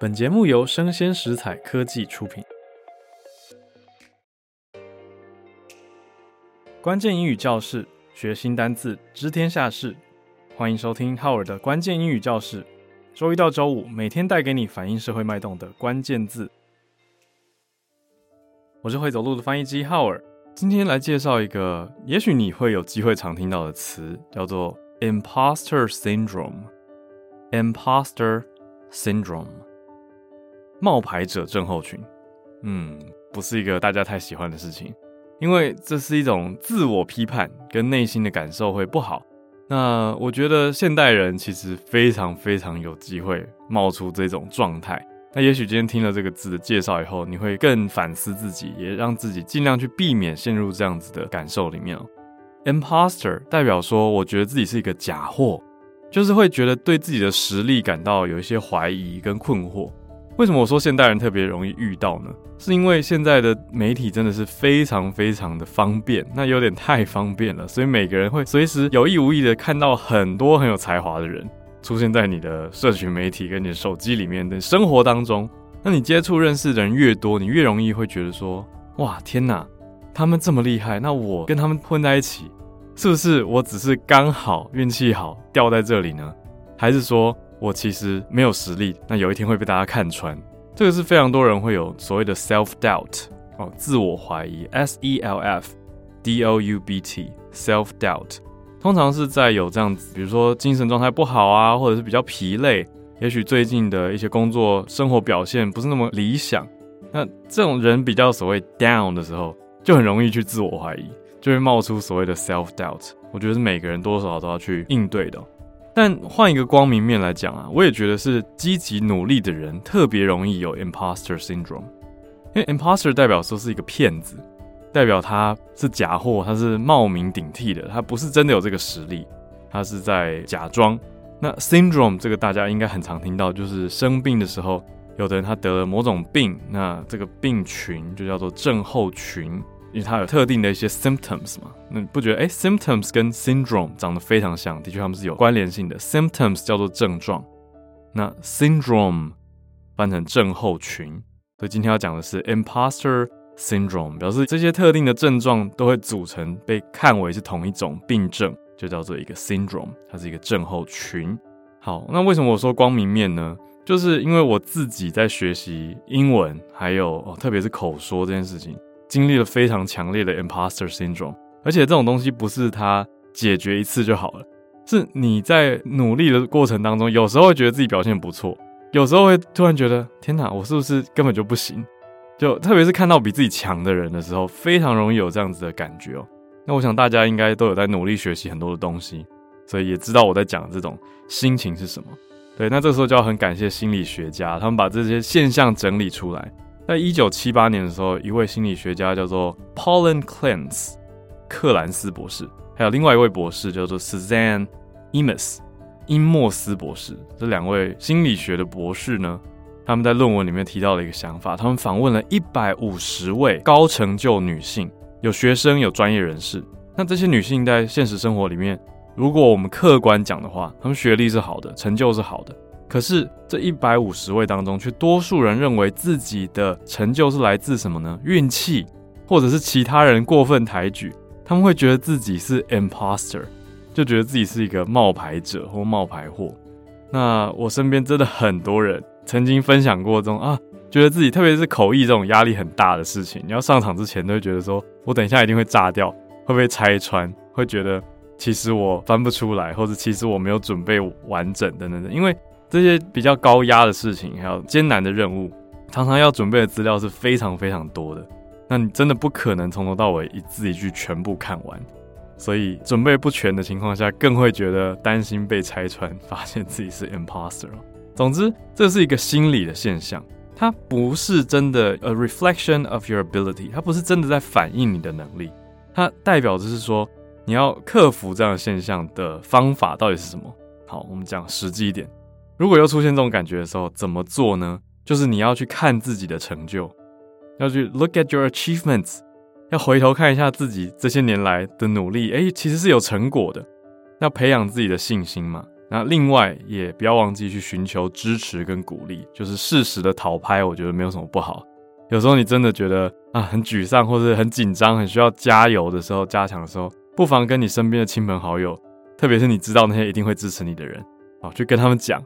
本节目由生鲜食材科技出品。关键英语教室，学新单字，知天下事。欢迎收听浩尔的关键英语教室。周一到周五，每天带给你反映社会脉动的关键字。我是会走路的翻译机浩尔。今天来介绍一个，也许你会有机会常听到的词，叫做 imposter syndrome。imposter syndrome，冒牌者症候群。嗯，不是一个大家太喜欢的事情，因为这是一种自我批判跟内心的感受会不好。那我觉得现代人其实非常非常有机会冒出这种状态。那也许今天听了这个字的介绍以后，你会更反思自己，也让自己尽量去避免陷入这样子的感受里面哦。Imposter 代表说，我觉得自己是一个假货，就是会觉得对自己的实力感到有一些怀疑跟困惑。为什么我说现代人特别容易遇到呢？是因为现在的媒体真的是非常非常的方便，那有点太方便了，所以每个人会随时有意无意的看到很多很有才华的人。出现在你的社群媒体跟你的手机里面的生活当中，那你接触认识的人越多，你越容易会觉得说，哇，天哪，他们这么厉害，那我跟他们混在一起，是不是我只是刚好运气好掉在这里呢？还是说我其实没有实力，那有一天会被大家看穿？这个是非常多人会有所谓的 self doubt 哦，自我怀疑，S E L F D O U B T self doubt。通常是在有这样子，比如说精神状态不好啊，或者是比较疲累，也许最近的一些工作生活表现不是那么理想，那这种人比较所谓 down 的时候，就很容易去自我怀疑，就会冒出所谓的 self doubt。我觉得是每个人多少都要去应对的。但换一个光明面来讲啊，我也觉得是积极努力的人特别容易有 imposter syndrome，因为 imposter 代表说是一个骗子。代表他是假货，他是冒名顶替的，他不是真的有这个实力，他是在假装。那 syndrome 这个大家应该很常听到，就是生病的时候，有的人他得了某种病，那这个病群就叫做症候群，因为它有特定的一些 symptoms 嘛。那你不觉得诶 symptoms 跟 syndrome 长得非常像？的确，他们是有关联性的。symptoms 叫做症状，那 syndrome 翻成症候群。所以今天要讲的是 imposter。Syndrome 表示这些特定的症状都会组成，被看为是同一种病症，就叫做一个 syndrome，它是一个症候群。好，那为什么我说光明面呢？就是因为我自己在学习英文，还有、哦、特别是口说这件事情，经历了非常强烈的 imposter syndrome，而且这种东西不是他解决一次就好了，是你在努力的过程当中，有时候会觉得自己表现不错，有时候会突然觉得天哪，我是不是根本就不行？就特别是看到比自己强的人的时候，非常容易有这样子的感觉哦。那我想大家应该都有在努力学习很多的东西，所以也知道我在讲这种心情是什么。对，那这时候就要很感谢心理学家，他们把这些现象整理出来。在一九七八年的时候，一位心理学家叫做 Paulin Clance 克兰斯博士，还有另外一位博士叫做 Suzanne Imes 伊莫斯博士，这两位心理学的博士呢，他们在论文里面提到了一个想法，他们访问了一百五十位高成就女性，有学生，有专业人士。那这些女性在现实生活里面，如果我们客观讲的话，她们学历是好的，成就是好的。可是这一百五十位当中，却多数人认为自己的成就是来自什么呢？运气，或者是其他人过分抬举。他们会觉得自己是 imposter，就觉得自己是一个冒牌者或冒牌货。那我身边真的很多人。曾经分享过这种啊，觉得自己特别是口译这种压力很大的事情，你要上场之前都会觉得说，我等一下一定会炸掉，会被拆穿，会觉得其实我翻不出来，或者其实我没有准备完整等等的，因为这些比较高压的事情，还有艰难的任务，常常要准备的资料是非常非常多的，那你真的不可能从头到尾一字一句全部看完，所以准备不全的情况下，更会觉得担心被拆穿，发现自己是 imposter。总之，这是一个心理的现象，它不是真的 a reflection of your ability，它不是真的在反映你的能力，它代表的是说你要克服这样的现象的方法到底是什么？好，我们讲实际一点，如果又出现这种感觉的时候，怎么做呢？就是你要去看自己的成就，要去 look at your achievements，要回头看一下自己这些年来的努力，诶，其实是有成果的，要培养自己的信心嘛。那另外也不要忘记去寻求支持跟鼓励，就是适时的讨拍，我觉得没有什么不好。有时候你真的觉得啊很沮丧或者很紧张，很需要加油的时候，加强的时候，不妨跟你身边的亲朋好友，特别是你知道那些一定会支持你的人，哦，去跟他们讲，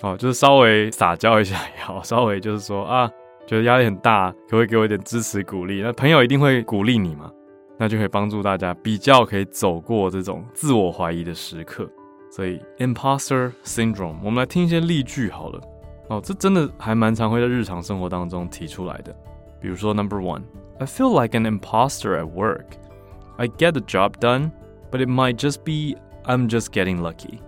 哦，就是稍微撒娇一下也好，稍微就是说啊，觉得压力很大，可不可以给我一点支持鼓励？那朋友一定会鼓励你嘛，那就可以帮助大家比较可以走过这种自我怀疑的时刻。所以，imposter syndrome，我们来听一些例句好了。哦，这真的还蛮常会在日常生活当中提出来的。比如说，Number one，I feel like an imposter at work. I get the job done, but it might just be I'm just getting lucky.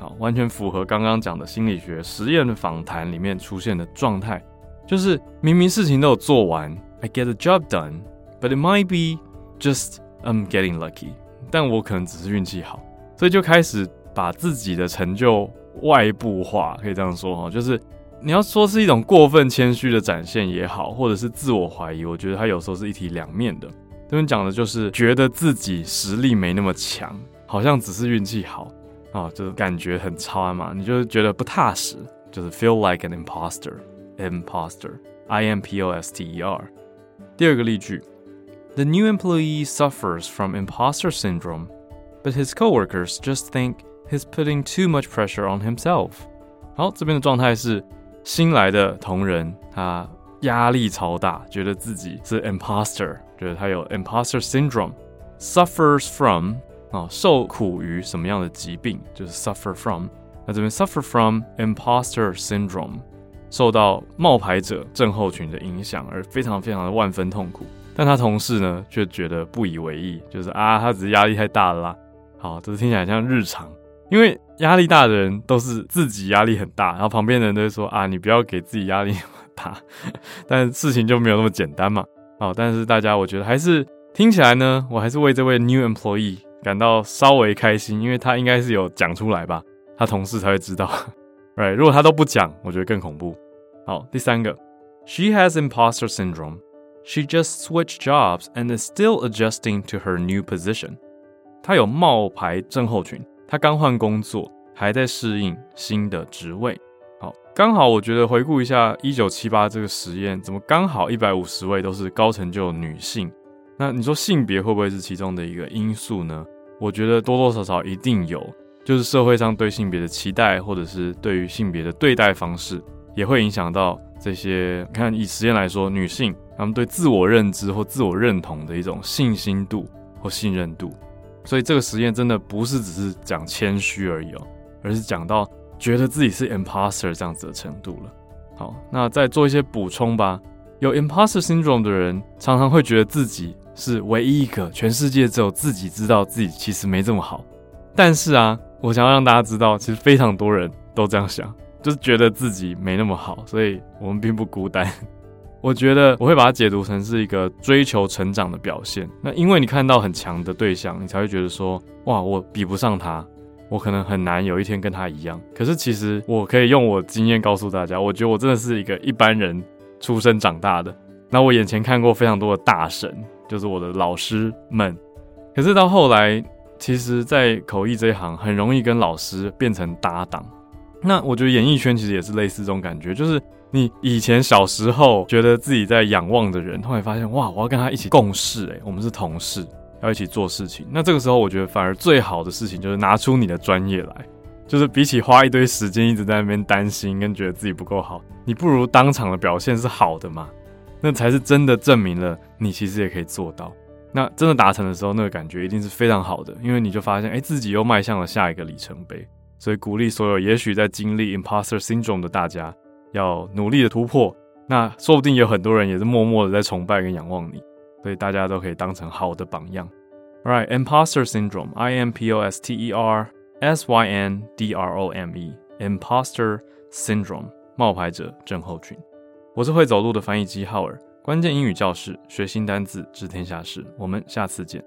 好，完全符合刚刚讲的心理学实验访谈里面出现的状态，就是明明事情都有做完，I get the job done, but it might be just I'm getting lucky. 但我可能只是运气好，所以就开始把自己的成就外部化，可以这样说哈，就是你要说是一种过分谦虚的展现也好，或者是自我怀疑，我觉得它有时候是一体两面的。这边讲的就是觉得自己实力没那么强，好像只是运气好啊，就是感觉很差嘛，你就觉得不踏实，就是 feel like an imposter，imposter，I M P O S T E R。第二个例句，The new employee suffers from imposter syndrome，but his coworkers just think he's putting too much pressure on himself。好，这边的状态是新来的同仁他压力超大，觉得自己是 imposter。觉得他有 imposter syndrome，suffers from 啊，受苦于什么样的疾病，就是 suffer from。那这边 suffer from imposter syndrome，受到冒牌者症候群的影响，而非常非常的万分痛苦。但他同事呢，却觉得不以为意，就是啊，他只是压力太大了啦。好，这是听起来像日常，因为压力大的人都是自己压力很大，然后旁边的人都会说啊，你不要给自己压力那么大。但事情就没有那么简单嘛。好，但是大家，我觉得还是听起来呢，我还是为这位 new employee 感到稍微开心，因为他应该是有讲出来吧，他同事才会知道。Right，如果他都不讲，我觉得更恐怖。好，第三个，She has imposter syndrome. She just switched jobs and is still adjusting to her new position. 她有冒牌症候群，她刚换工作，还在适应新的职位。好刚好，我觉得回顾一下一九七八这个实验，怎么刚好一百五十位都是高成就女性？那你说性别会不会是其中的一个因素呢？我觉得多多少少一定有，就是社会上对性别的期待，或者是对于性别的对待方式，也会影响到这些。你看，以实验来说，女性她们对自我认知或自我认同的一种信心度或信任度，所以这个实验真的不是只是讲谦虚而已哦，而是讲到。觉得自己是 imposter 这样子的程度了。好，那再做一些补充吧。有 imposter syndrome 的人，常常会觉得自己是唯一一个，全世界只有自己知道自己其实没这么好。但是啊，我想要让大家知道，其实非常多人都这样想，就是觉得自己没那么好，所以我们并不孤单。我觉得我会把它解读成是一个追求成长的表现。那因为你看到很强的对象，你才会觉得说，哇，我比不上他。我可能很难有一天跟他一样，可是其实我可以用我经验告诉大家，我觉得我真的是一个一般人出生长大的。那我眼前看过非常多的大神，就是我的老师们。可是到后来，其实，在口译这一行很容易跟老师变成搭档。那我觉得演艺圈其实也是类似这种感觉，就是你以前小时候觉得自己在仰望的人，后来发现哇，我要跟他一起共事，诶，我们是同事。要一起做事情，那这个时候我觉得反而最好的事情就是拿出你的专业来，就是比起花一堆时间一直在那边担心跟觉得自己不够好，你不如当场的表现是好的嘛，那才是真的证明了你其实也可以做到。那真的达成的时候，那个感觉一定是非常好的，因为你就发现，哎，自己又迈向了下一个里程碑。所以鼓励所有也许在经历 imposter syndrome 的大家，要努力的突破。那说不定有很多人也是默默的在崇拜跟仰望你。所以大家都可以当成好的榜样。All right, imposter syndrome, I M P O S T E R S Y N D R O M E, imposter syndrome，冒牌者症候群。我是会走路的翻译机浩尔，关键英语教室，学新单字，知天下事。我们下次见。